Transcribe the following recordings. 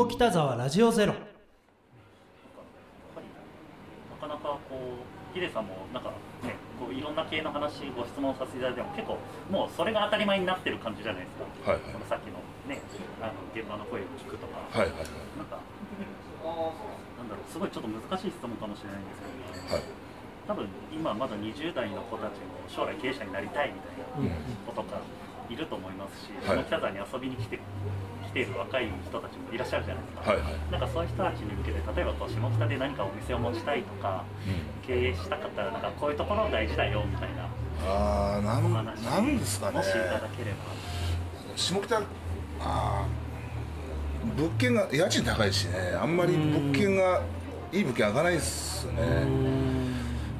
下北沢ラジオゼロ。なかなかこうヒデさんもなんかねこういろんな系の話ご質問させていただいても結構もうそれが当たり前になってる感じじゃないですか、はいはい。そのさっきのねあの現場の声を聞くとか、はいはいなんかなんだろうすごいちょっと難しい質問かもしれないんですけど。はい。多分今まだ20代の子たちも将来経営者になりたいみたいな子とかいると思いますし、はい。下北沢に遊びに来て来ている若い人たちもいらっしゃるじゃないですか、はいはい。なんかそういう人たちに向けて例えばこう下北で何かお店を持ちたいとかうん。経営したかったらなんかこういうところ大事だよみたいなああなんなんですかね。もしいただければ。下北あー物件が家賃高いしねあんまり物件がいい物件開かないですよね。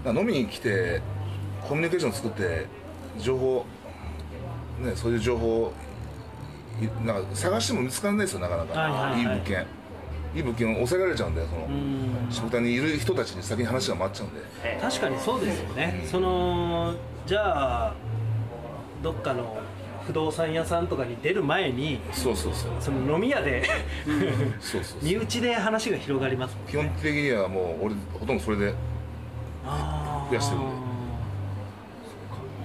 飲みに来てコミュニケーション作って情報ねそういう情報いなんか探しても見つからないですよなかなか、はいはいはい。い物件。いい物件を抑えられちゃうんでその。下北にいる人たちに先に話が回っちゃうんで。ええ。確かにそうですよね。そのじゃあどっかの不動産屋さんとかに出る前にそうそうそう。その飲み屋でそうそうそう。身内で話が広がりますもん基本的にはもう俺ほとんどそれで増やしてるんで。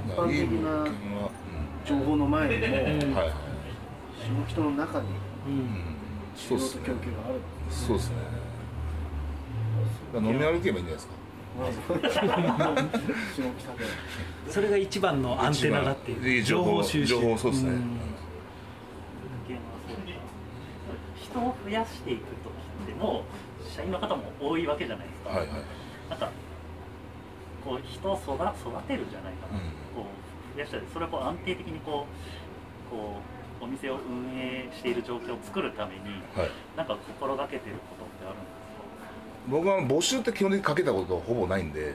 一般的ないい物件は、情報の前にもうん。はい下北の中にそうっすね。供給があるそうですね。飲み歩けばいいんじゃないですか？下北でそれが一番のアンテナだっていう。情報収集。情報そうですね。うです人を増やしていく時ってもう社員の方も多いわけじゃないですか、はいはい。なんかこう人を育育てるじゃないかな、うん。こう増やしたりそれをこう安定的にこうこうお店を運営している状況を作るためにはい。なんか心がけてることってあるんです僕は募集って基本的にかけたことほぼないんで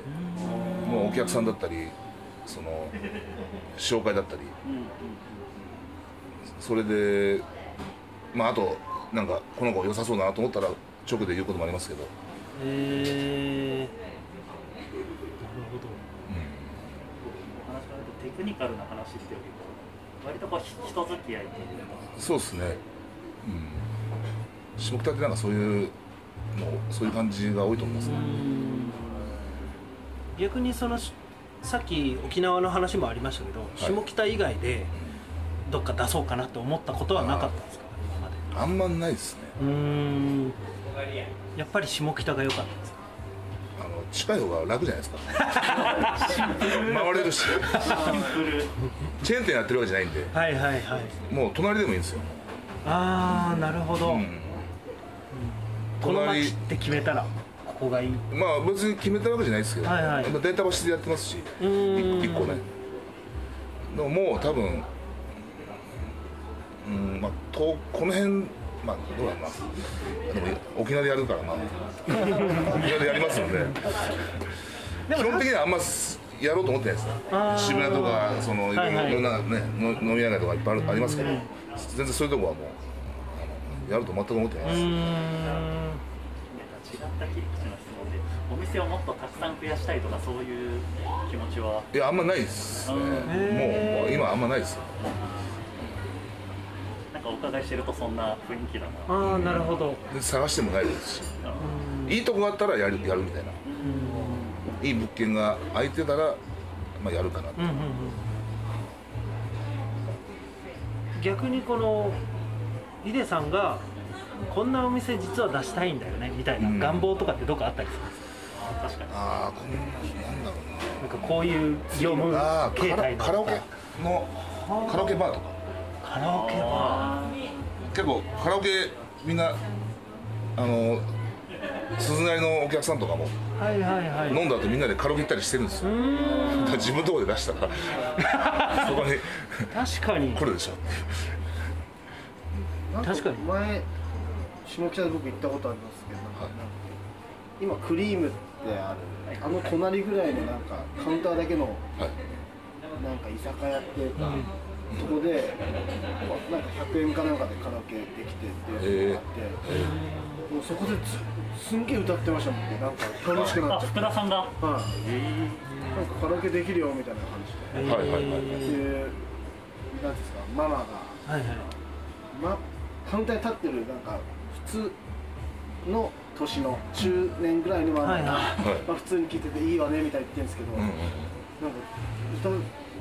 もうお客さんだったりその紹介だったり。か、うんうんそれでまああとなんかこの子良さそうだなと思ったら直で言うこともありますけど。へえなるお話があるとテクニカルな話っていうよりか割とこうひ人付き合いというか。そうですね。うん。下北ってなんかそういうのそういう感じが多いと思いますね。逆にそのさっき沖縄の話もありましたけど、下北以外でどっか出そうかなと思ったことはなかったんですか？今まで。あんまないですね。うーん。やっぱり下北が良かったですか？あの近い方が楽じゃないですか？回れるし。シンプルチェーン店やってるわけじゃないんで。はいはいはい。もう隣でもいいんですよ、ああなるほど、うん、この隣街って決めたらここがいい。まあ別に決めたわけじゃないですけど、はいはい。やっぱデータバシでやってますしうーん一個ね。でももう多分うんまあとこの辺まあどうだろうな。でも沖縄でやるからまあ 沖縄でやりますので。基本的にはあんますやろうと思ってないです渋谷とかそのいろんな,、はいはい。いろんなねの飲み屋街とかいっぱいあるありますけど。全然そういうとこはもうあのやると全く思ってないうです、違った切り口の質問でお店をもっとたくさん増やしたいとかそういう気持ちは？いやあんまないですね。もう今あんまないです。なんかお伺いしてるとそんな雰囲気だな。ああなるほど。で探してもないですし。いいとこがあったらやるやるみたいないい物件が空いてたら、まあ、やるかなと、うんうんうん逆にこのヒデさんがこんなお店実は出したいんだよねみたいなうん。願望とかってどっかあったりするんですか、あ確かに。ああこんなんだろうな。んかこういう業務形態のカラオケのカラオケバーとか。カラオケバ結構カラオケみんなあの鈴なりのお客さんとかもーはいはいはい。飲んだ後みんなでカラオケ行ったりしてるんですよ。自分のとこで出したら。そこに。確かに。来るでしょ。確かに。前下北で僕行ったことありますけどなんかはい今クリームってある。あの隣ぐらいのなんかカウンターだけのはい。なんか居酒屋っていうか、そこでなんか100円かなんかでカラオケできてっていうのがあって、もうそこですすんげえ歌ってましたもんね。なんか楽しくなあっちゃって。福田さんが？はい、なんかカラオケできるよみたいな感じで、はいはいはいはい。でなんていうんですかママが、はいはい。ま、カウンターに立ってるなんか普つの年の中年ぐらいのまあ、はいはい。まあ、普通に聴いてていいわねみたいに言ってるんですけど、うんうんなんか歌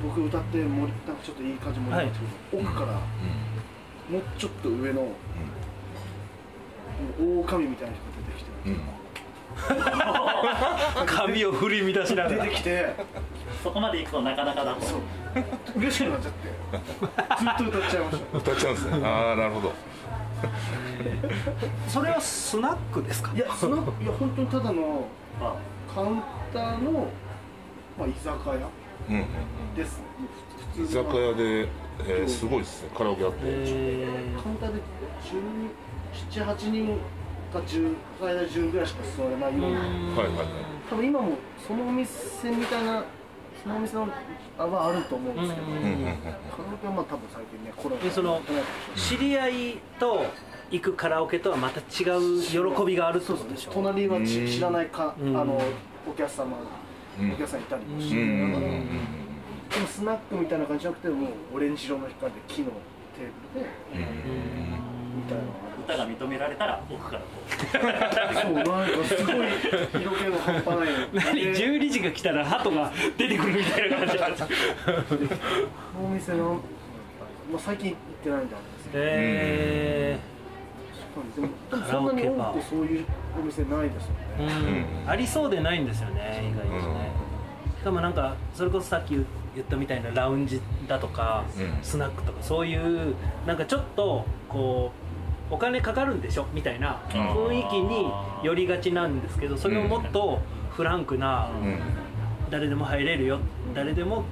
僕歌って盛りなんかちょっといい感じ盛り上がってくる、奥からもうちょっと上の、もう狼みたいな人が出てきて、うん。うん髪を振り乱しながら。出てきて。そこまで行くとなかなかだとそう。嬉しくなっちゃって。ずっと歌っちゃいました。歌っちゃうんですね。ああなるほど。それはスナックですか？いやそのいや本当にただのあカウンターの、まあ、居酒屋。うん。うんですね居酒屋で、えーすごいですね。カラオケあって、えカウンターで1718人か10最大10ぐらいしか座れない。ようなはいはいはい。多分今もそのお店みたいなそのお店のあはあると思うんですけど、カラオケはまあ多分最近ねコロナで。その知り合いと行くカラオケとはまた違う喜びがあるってそうことでしょ隣は知らないか、うん。あのお客様、うん。お客さんいたりもして、でもスナックみたいな感じじゃなくてもうオレンジ色の光で木のテーブルで歌が認められたら奥からこがあるそうなんかすごい色気の半端ない何で12時が来たら鳩が出てくるみたいな感じなんお店の、まあ、最近行ってないんであれですけどえでもそんなに多くそういうお店ないですよーね、うん。ありそうでないんですよね意外にね。しかもなんかそれこそさっき言ったみたいなラウンジだとか、うん。スナックとかそういうなんかちょっとこうお金かかるんでしょ？みたいな雰囲気に寄りがちなんですけどそれをもっとフランクな誰でも入れるよ誰でも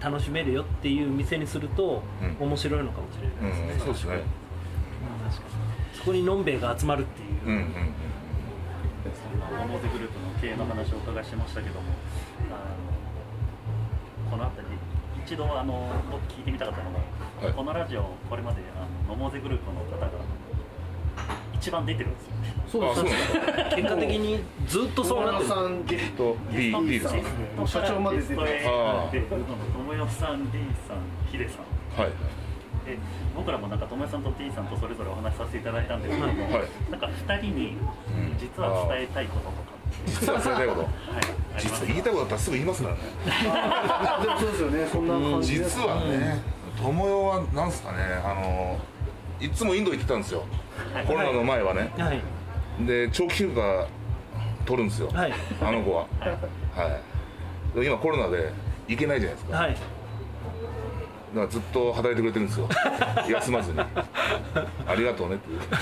楽しめるよっていう店にするとうん。面白いのかもしれないですね、うんそうですね。うん確かに。そこにのんべえが集まるっていう、うんうんうモモゼグループの経営の話をお伺いしましたけどもあのこの辺り一度あの僕聞いてみたかったのが、はい。このラジオこれまであのモモゼグループの方が一番出てるんですよね。そうあそうなんだ。結果的にずっとそうなってる。さんゲストと B, B ですかもう社長まで出てる友よさん D さんヒデさん。はいで僕らもなんか友よさんと D さんとそれぞれお話しさせていただいたんですけども、はい。なんか2人に実は伝えたいこととか実は伝えたいこと。はい。実は言いたいことだったらすぐ言いますからね。あ でもそうですよね。そんな感じです実はね友よはなんすかねあのいつもインド行ってたんですよ。はい。コロナの前はね。はい。で長期休暇取るんですよ。はい。あの子は。はい。今コロナで行けないじゃないですか。だはい。からずっと働いてくれてるんですよ。休まずに。ありがとうねっていう。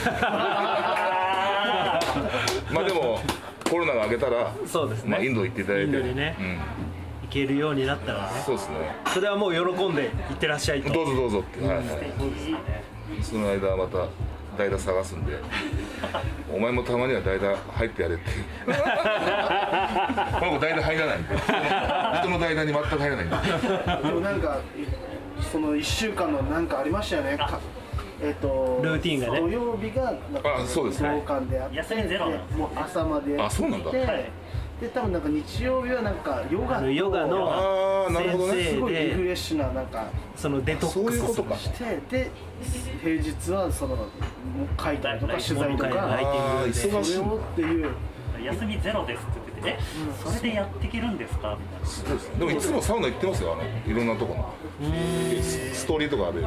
まあでもコロナが明けたらそうですね。まあ、インド行っていただいて。インドにね行けるようになったらね。うん、そうですね。それはもう喜んで行ってらっしゃいと。どうぞどうぞって、はいはい、その間また代打探すんでお前もたまには代打入ってやれって。この子代打入らないんで。人の代打に全く入らないんで。でもなんかその1週間のなんかありましたよね。かえっ、とルーティンがね。土曜日がなんかあそうですね。あってもう朝までやってあそうなんだ。てはいで多分なんか日曜日はなんかヨガとヨガのああなるほどね。先生すごいリフでレッシュななんかそのデトッそうクスいうことか。してで平日はその書いたりとか取材とか。ティングで。忙しい。それをっていう。休みゼロですって言っててえそれでやっていけるんですか？みたいな。そうです。ねでもいつもサウナ行ってますよあのいろんなとこの。スストーリーとかで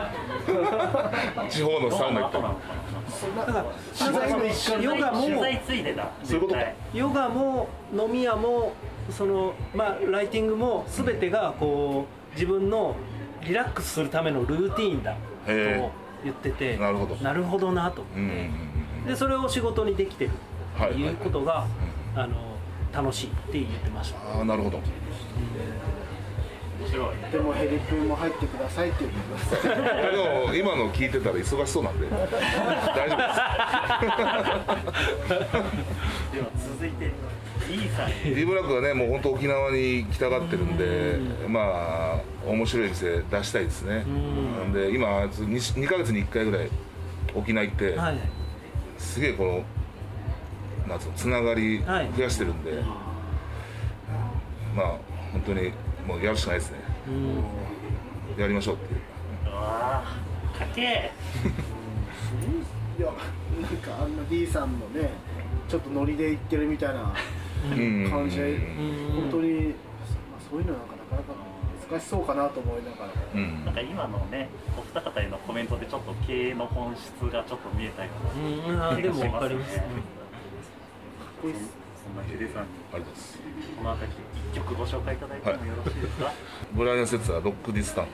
地方のサウナ行ったり。だから取材の一環ヨガも取材ついでだ。そういうことヨガも飲み屋もそのまあライティングも全てがこう自分のリラックスするためのルーティーンだ。とへ言ってて。なるほど。なるほどなと思って、うんうんうんでそれを仕事にできてるはいっていうことが、あの楽しいって言ってました。ああなるほど。面白いでもヘリプーも入ってくださいって言ってくださいいやでも今の聞いてたら忙しそうなんで。大丈夫です。では続いて D ブラックはねもう本当沖縄に行きたがってるんでまあ面白い店出したいですね。なん。で今 2, 2ヶ月に1回ぐらい沖縄行って、はい。すげえこのなんつうのつながりはい。増やしてるんで、まあ本当にもうやるしかないですね。うん。やりましょうっていう。うわーかけいやなんかあんな D さんのねちょっとノリで言ってるみたいなうん。感じ。でうん。本当に、まあ、そういうのなんかなかなか難しそうかなと思いながら。うん。なんか今のねお二方へのコメントでちょっと経営の本質がちょっと見えたようなーでも分かります、かっこいいっすそんなヒデさんにあす。この辺り一曲ご紹介いただいてもよろしいですか、ブライアン・セッツァーロック・ディスタン